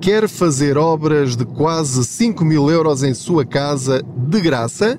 Quer fazer obras de quase 5 mil euros em sua casa de graça?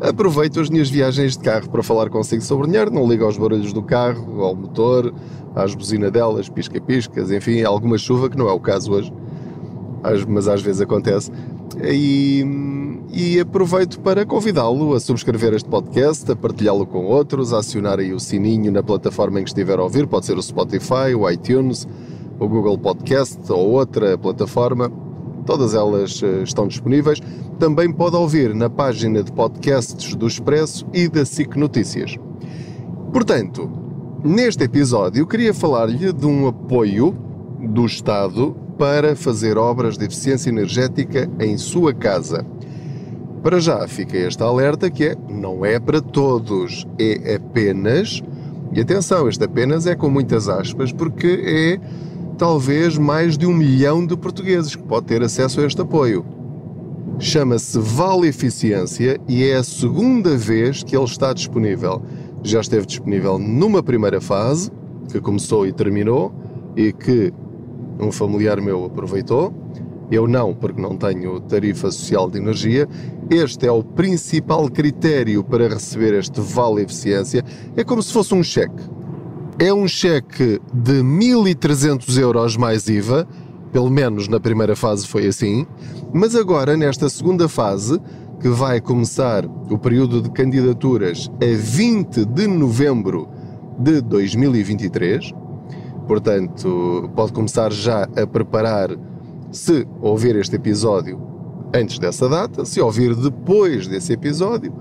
Aproveito as minhas viagens de carro para falar consigo sobre dinheiro, não ligo aos barulhos do carro, ao motor, às buzinadelas, pisca-piscas, enfim, alguma chuva, que não é o caso hoje, mas às vezes acontece. E, e aproveito para convidá-lo a subscrever este podcast, a partilhá-lo com outros, a acionar aí o sininho na plataforma em que estiver a ouvir, pode ser o Spotify, o iTunes, o Google Podcast ou outra plataforma Todas elas eh, estão disponíveis. Também pode ouvir na página de podcasts do Expresso e da SIC Notícias. Portanto, neste episódio queria falar-lhe de um apoio do Estado para fazer obras de eficiência energética em sua casa. Para já fica este alerta que é, não é para todos, é apenas, e atenção, este apenas é com muitas aspas, porque é talvez mais de um milhão de portugueses que pode ter acesso a este apoio. Chama-se Vale Eficiência e é a segunda vez que ele está disponível. Já esteve disponível numa primeira fase, que começou e terminou, e que um familiar meu aproveitou. Eu não, porque não tenho tarifa social de energia. Este é o principal critério para receber este Vale Eficiência. É como se fosse um cheque é um cheque de 1.300 euros mais IVA, pelo menos na primeira fase foi assim, mas agora nesta segunda fase, que vai começar o período de candidaturas a 20 de novembro de 2023, portanto, pode começar já a preparar se ouvir este episódio antes dessa data, se ouvir depois desse episódio,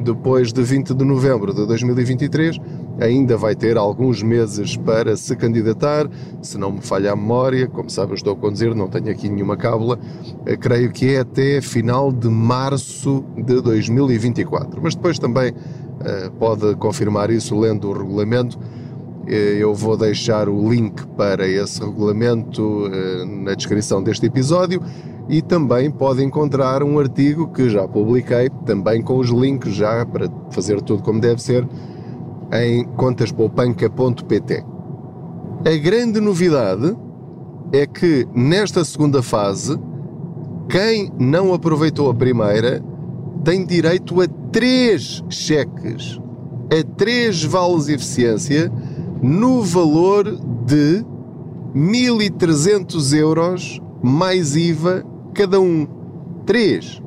depois de 20 de novembro de 2023, ainda vai ter alguns meses para se candidatar. Se não me falha a memória, como sabe, eu estou a conduzir, não tenho aqui nenhuma cábula, eh, creio que é até final de março de 2024. Mas depois também uh, pode confirmar isso lendo o regulamento. Eh, eu vou deixar o link para esse regulamento na descrição deste episódio e também pode encontrar um artigo que já publiquei, também com os links já para fazer tudo como deve ser, em contaspoupanca.pt. A grande novidade é que nesta segunda fase, quem não aproveitou a primeira tem direito a três cheques, a três vales eficiência no valor de 1.300 euros mais IVA cada um. Três.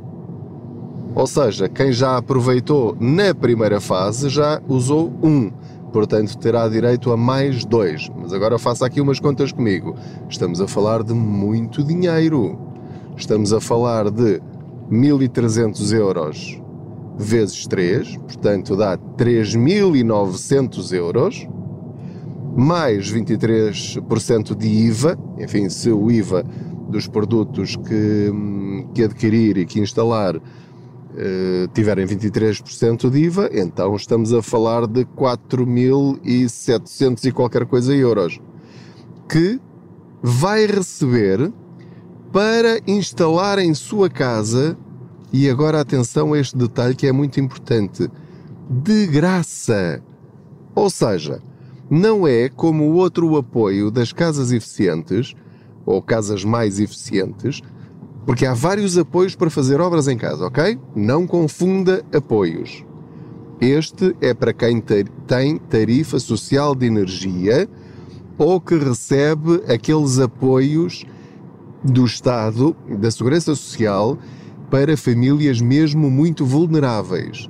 Ou seja, quem já aproveitou na primeira fase já usou um, portanto terá direito a mais dois. Mas agora faça aqui umas contas comigo. Estamos a falar de muito dinheiro. Estamos a falar de 1.300 euros vezes 3, portanto dá 3.900 euros, mais 23% de IVA, enfim, se o IVA dos produtos que, que adquirir e que instalar eh, tiverem 23% de IVA, então estamos a falar de 4.700 e qualquer coisa euros que vai receber para instalar em sua casa. E agora atenção a este detalhe que é muito importante: de graça. Ou seja, não é como o outro apoio das casas eficientes ou casas mais eficientes, porque há vários apoios para fazer obras em casa, ok? Não confunda apoios. Este é para quem tem tarifa social de energia ou que recebe aqueles apoios do Estado, da Segurança Social, para famílias mesmo muito vulneráveis,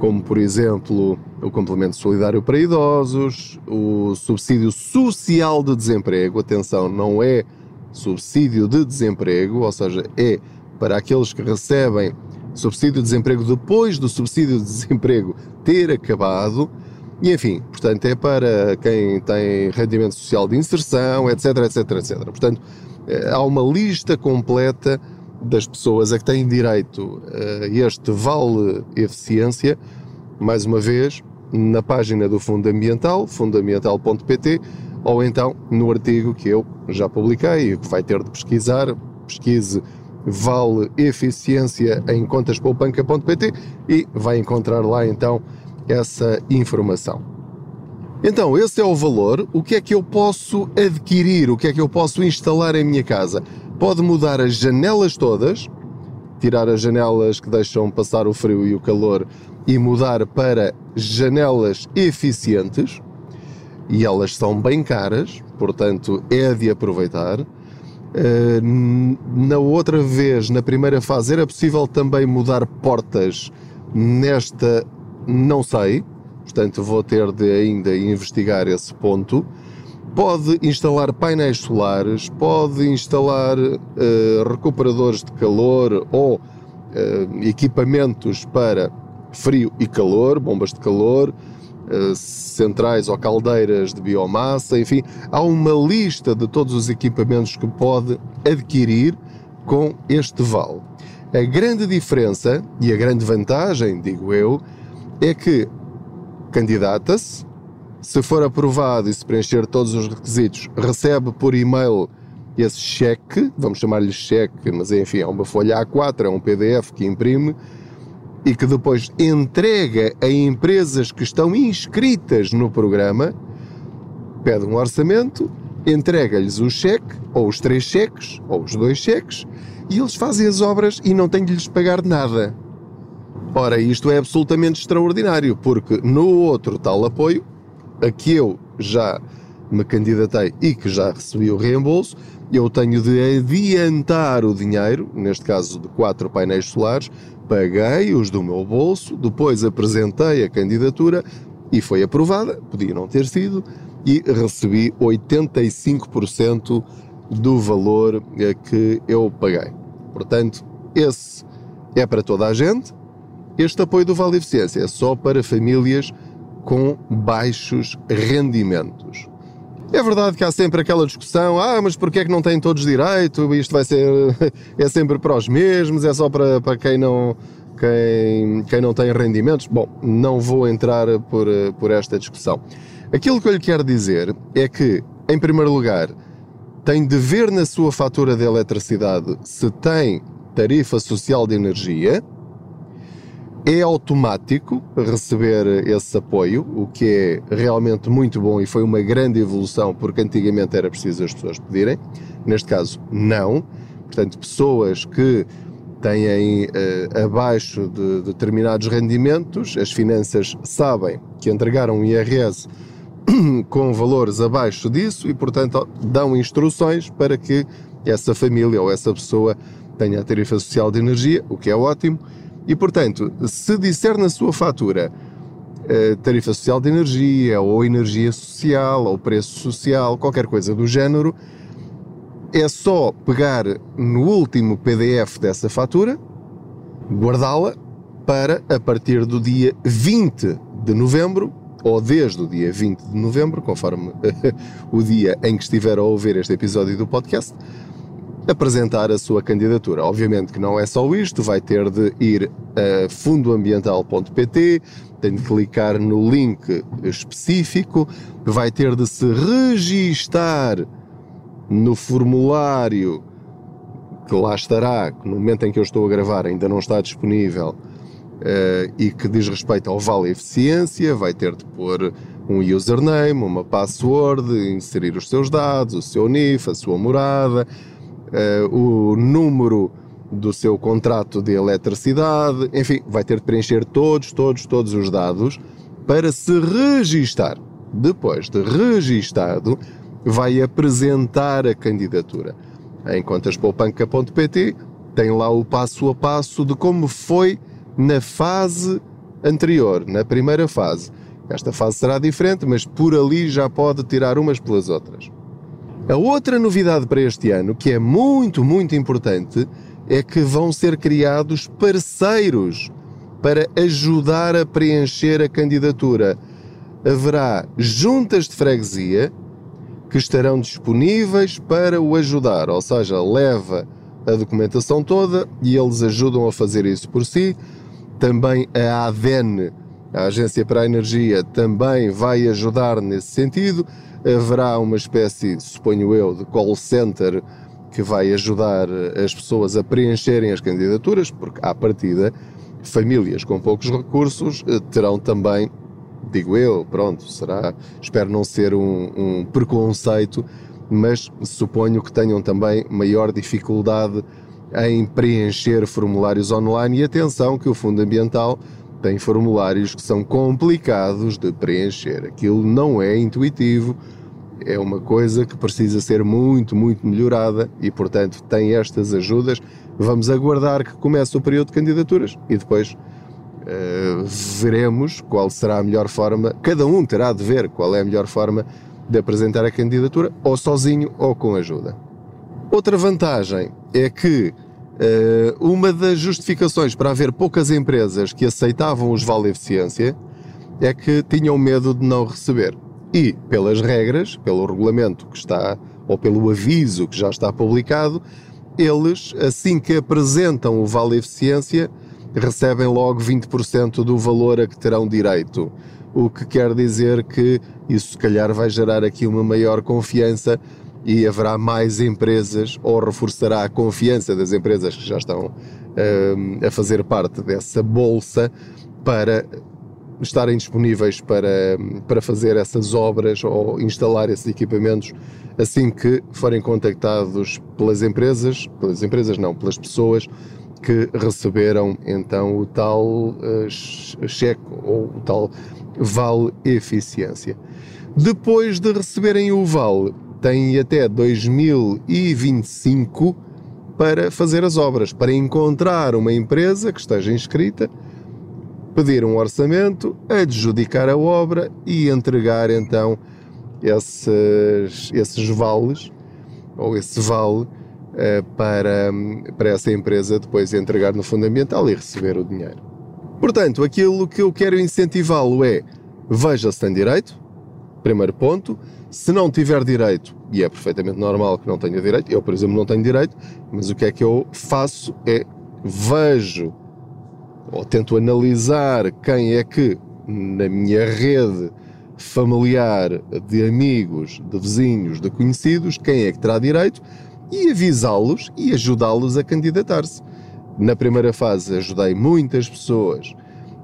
como por exemplo o complemento solidário para idosos, o subsídio social de desemprego. Atenção, não é subsídio de desemprego, ou seja, é para aqueles que recebem subsídio de desemprego depois do subsídio de desemprego ter acabado. E enfim, portanto, é para quem tem rendimento social de inserção, etc, etc, etc. Portanto, eh, há uma lista completa das pessoas a que têm direito a este vale eficiência, mais uma vez, na página do Fundo Ambiental, fundoambiental.pt, ou então no artigo que eu já publiquei e que vai ter de pesquisar, pesquise Vale Eficiência em contaspoupanca.pt e vai encontrar lá então essa informação. Então, esse é o valor. O que é que eu posso adquirir? O que é que eu posso instalar em minha casa? Pode mudar as janelas todas, tirar as janelas que deixam passar o frio e o calor e mudar para janelas eficientes. E elas são bem caras, portanto é de aproveitar. Eh, na outra vez, na primeira fase, era possível também mudar portas. Nesta, não sei. Portanto, vou ter de ainda investigar esse ponto. Pode instalar painéis solares, pode instalar uh, recuperadores de calor ou uh, equipamentos para frio e calor, bombas de calor, uh, centrais ou caldeiras de biomassa, enfim, há uma lista de todos os equipamentos que pode adquirir com este vale. A grande diferença e a grande vantagem, digo eu, é que candidata-se, se for aprovado e se preencher todos os requisitos, recebe por e-mail esse cheque, vamos chamar-lhe cheque, mas enfim, é uma folha A4, é um PDF que imprime e que depois entrega a empresas que estão inscritas no programa, pede um orçamento, entrega-lhes o cheque, ou os três cheques, ou os dois cheques, e eles fazem as obras e não têm de lhes pagar nada. Ora, isto é absolutamente extraordinário, porque no outro tal apoio, a que eu já me candidatei e que já recebi o reembolso, eu tenho de adiantar o dinheiro, neste caso de quatro painéis solares, paguei-os do meu bolso, depois apresentei a candidatura e foi aprovada, podia não ter sido, e recebi 85% do valor que eu paguei. Portanto, esse é para toda a gente. Este apoio do Vale Eficiência é só para famílias com baixos rendimentos. É verdade que há sempre aquela discussão, ah, mas porquê é que não têm todos direito? Isto vai ser, é sempre para os mesmos, é só para, para quem, não, quem, quem não tem rendimentos? Bom, não vou entrar por, por esta discussão. Aquilo que eu lhe quero dizer é que, em primeiro lugar, tem de ver na sua fatura de eletricidade se tem tarifa social de energia, é automático receber esse apoio, o que é realmente muito bom e foi uma grande evolução, porque antigamente era preciso as pessoas pedirem. Neste caso, não. Portanto, pessoas que têm uh, abaixo de determinados rendimentos, as finanças sabem que entregaram um IRS com valores abaixo disso e, portanto, dão instruções para que essa família ou essa pessoa tenha a tarifa social de energia, o que é ótimo e, portanto, se disser na sua fatura uh, tarifa social de energia, ou energia social, ou preço social, qualquer coisa do género, é só pegar no último PDF dessa fatura, guardá-la para a partir do dia 20 de novembro, ou desde o dia 20 de novembro, conforme o dia em que estiver a ouvir este episódio do podcast, apresentar a sua candidatura. Obviamente que não é só isto, vai ter de ir a fundoambiental.pt, tem de clicar no link específico, vai ter de se registar no formulário que lá estará, que no momento em que eu estou a gravar ainda não está disponível, uh, e que diz respeito ao Vale Eficiência, vai ter de pôr um username, uma password, inserir os seus dados, o seu NIF, a sua morada, o número do seu contrato de eletricidade, enfim, vai ter de preencher todos, todos, todos os dados para se registar. Depois de registado, vai apresentar a candidatura em contaspoupanca.pt tem lá o passo a passo de como foi na fase anterior, na primeira fase. Esta fase será diferente, mas por ali já pode tirar umas pelas outras. A outra novidade para este ano, que é muito, muito importante, é que vão ser criados parceiros para ajudar a preencher a candidatura. Haverá juntas de freguesia que estarão disponíveis para o ajudar, ou seja, leva a documentação toda e eles ajudam a fazer isso por si. Também a ADN, a Agência para a Energia, também vai ajudar nesse sentido. Haverá uma espécie, suponho eu, de call center que vai ajudar as pessoas a preencherem as candidaturas, porque à partida, famílias com poucos recursos eh, terão também, digo eu, pronto, será, espero não ser um, um preconceito, mas suponho que tenham também maior dificuldade em preencher formulários online. E atenção que o Fundo Ambiental tem formulários que são complicados de preencher. Aquilo não é intuitivo, é uma coisa que precisa ser muito, muito melhorada e, portanto, tem estas ajudas. Vamos aguardar que comece o período de candidaturas e depois uh, veremos qual será a melhor forma. Cada um terá de ver qual é a melhor forma de apresentar a candidatura, ou sozinho ou com ajuda. Outra vantagem é que uma das justificações para haver poucas empresas que aceitavam os Vale Eficiência é que tinham medo de não receber. E, pelas regras, pelo regulamento que está, ou pelo aviso que já está publicado, eles, assim que apresentam o Vale Eficiência, recebem logo 20% do valor a que terão direito. O que quer dizer que isso, se calhar, vai gerar aqui uma maior confiança e haverá mais empresas, ou reforçará a confiança das empresas que já estão uh, a fazer parte dessa bolsa para estarem disponíveis para, para fazer essas obras ou instalar esses equipamentos assim que forem contactados pelas empresas, pelas empresas não, pelas pessoas que receberam então o tal uh, cheque ou o tal vale eficiência. Depois de receberem o vale, têm até 2025 para fazer as obras, para encontrar uma empresa que esteja inscrita pedir um orçamento, adjudicar a obra e entregar então esses, esses vales, ou esse vale, eh, para, para essa empresa depois entregar no fundamental e receber o dinheiro. Portanto, aquilo que eu quero incentivá-lo é veja se tem direito, primeiro ponto. Se não tiver direito, e é perfeitamente normal que não tenha direito, eu, por exemplo, não tenho direito, mas o que é que eu faço é vejo ou tento analisar quem é que na minha rede familiar de amigos, de vizinhos, de conhecidos, quem é que terá direito e avisá-los e ajudá-los a candidatar-se. Na primeira fase ajudei muitas pessoas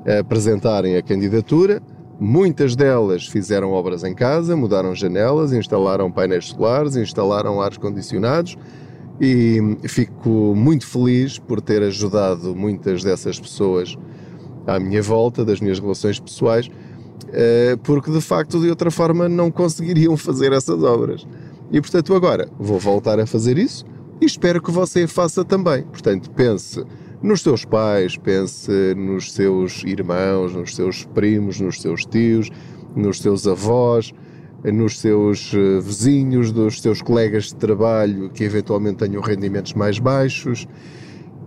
a apresentarem a candidatura, muitas delas fizeram obras em casa, mudaram janelas, instalaram painéis solares, instalaram ares condicionados e fico muito feliz por ter ajudado muitas dessas pessoas à minha volta, das minhas relações pessoais, eh, porque de facto de outra forma não conseguiriam fazer essas obras. E portanto agora vou voltar a fazer isso e espero que você faça também. Portanto, pense nos seus pais, pense nos seus irmãos, nos seus primos, nos seus tios, nos seus avós, nos seus eh, vizinhos, dos seus colegas de trabalho que eventualmente tenham rendimentos mais baixos,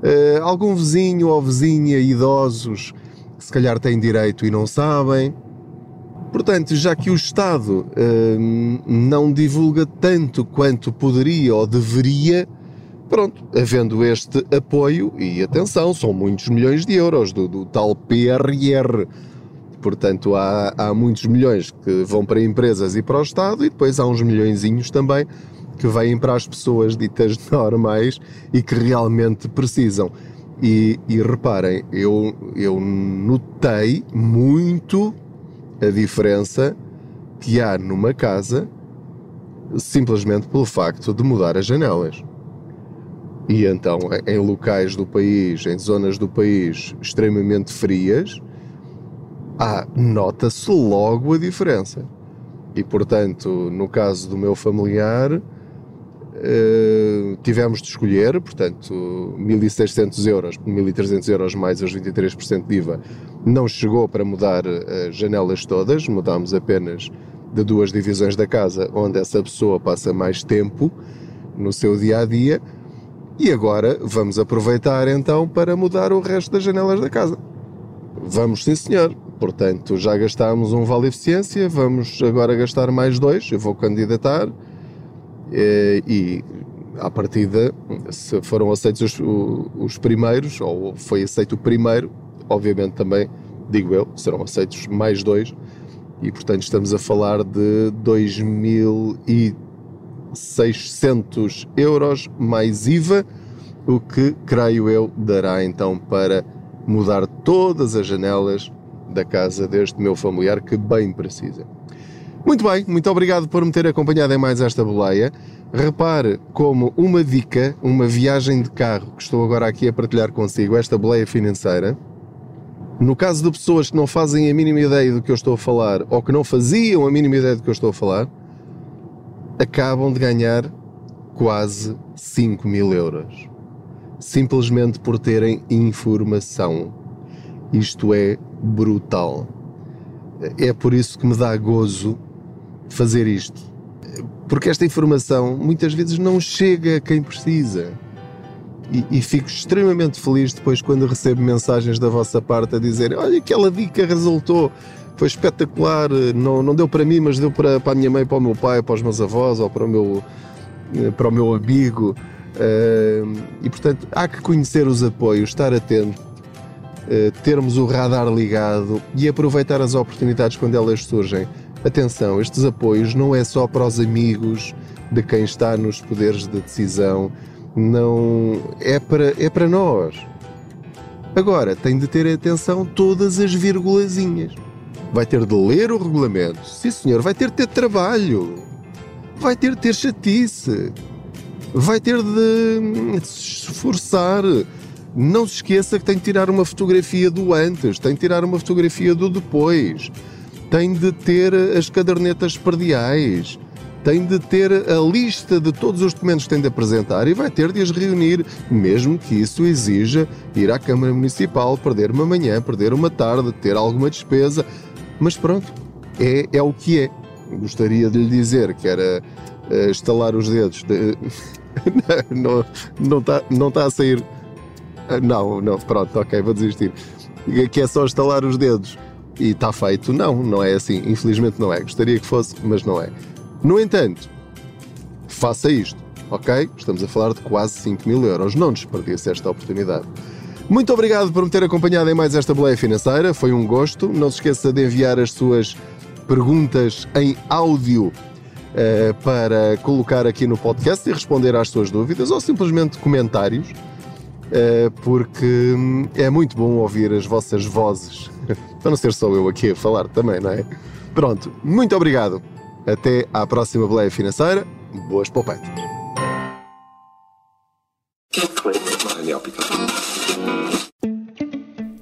uh, algum vizinho ou vizinha idosos que se calhar têm direito e não sabem. Portanto, já que o Estado uh, não divulga tanto quanto poderia ou deveria, pronto, havendo este apoio, e atenção, são muitos milhões de euros do, do tal PRR, Portanto, há, há muitos milhões que vão para empresas e para o Estado e depois há uns milhõeszinhos também que vêm para as pessoas ditas normais e que realmente precisam. E, e reparem, eu, eu notei muito a diferença que há numa casa simplesmente pelo facto de mudar as janelas. E então, em locais do país, em zonas do país extremamente frias, ah, nota-se logo a diferença. E portanto, no caso do meu familiar, Uh, tivemos de escolher, portanto, 1.600 euros, 1.300 euros mais os 23% de IVA, não chegou para mudar as janelas todas, mudámos apenas de duas divisões da casa, onde essa pessoa passa mais tempo no seu dia a dia, e agora vamos aproveitar então para mudar o resto das janelas da casa. Vamos, sim, senhor. Portanto, já gastámos um vale eficiência, vamos agora gastar mais dois. Eu vou candidatar eh, e à partida, se foram aceitos os, os, primeiros, ou foi aceito o primeiro, obviamente também, digo eu, serão aceitos mais dois, e portanto estamos a falar de 2.600 euros mais IVA, o que, creio eu, dará então para mudar todas as janelas da casa deste meu familiar que bem precisa. Muito bem, muito obrigado por me ter acompanhado em mais esta boleia. Repare como uma dica, uma viagem de carro que estou agora aqui a partilhar consigo, esta boleia financeira. No caso de pessoas que não fazem a mínima ideia do que eu estou a falar ou que não faziam a mínima ideia do que eu estou a falar, acabam de ganhar quase 5 mil euros. Simplesmente por terem informação. Isto é brutal. É por isso que me dá gozo fazer isto. Porque esta informação muitas vezes não chega a quem precisa. E, e, fico extremamente feliz depois quando recebo mensagens da vossa parte a dizer: Olha, aquela dica resultou, foi espetacular, não, não deu para mim, mas deu para, para a minha mãe, para o meu pai, para os meus avós ou para o meu, para o meu amigo. Uh, e portanto, há que conhecer os apoios, estar atento, uh, termos o radar ligado e aproveitar as oportunidades quando elas surgem. Atenção, estes apoios não é só para os amigos de quem está nos poderes de decisão, não é para, é para nós. Agora, tem de ter atenção todas as vírgulazinhas. Vai ter de ler o regulamento. Sim, senhor, vai ter de ter trabalho. Vai ter de ter chatice. Vai ter de se esforçar. Não se esqueça que tem de tirar uma fotografia do antes, tem de tirar uma fotografia do depois tem de ter as cadernetas perdiais, tem de ter a lista de todos os documentos que tem de apresentar e vai ter de as reunir, mesmo que isso exija ir à Câmara Municipal, perder uma manhã, perder uma tarde, ter alguma despesa. Mas pronto, é, é o que é. Gostaria de lhe dizer que era uh, estalar os dedos. De... não está não tá, não tá a sair. Uh, não, não, pronto, ok, vou desistir. Que é só estalar os dedos e está feito. Não, não é assim. Infelizmente não é. Gostaria que fosse, mas não é. No entanto, faça isto, ok? Estamos a falar de quase 5 mil euros. Não desperdice esta oportunidade. Muito obrigado por me ter acompanhado em mais esta boleia financeira. Foi um gosto. Não se esqueça de enviar as suas perguntas em áudio uh, para colocar aqui no podcast e responder às suas dúvidas ou simplesmente comentários, uh, porque hum, é muito bom ouvir as vossas vozes para não ser só eu aqui a falar também, não é? Pronto, muito obrigado. Até à próxima boleia financeira. Boas poupanças.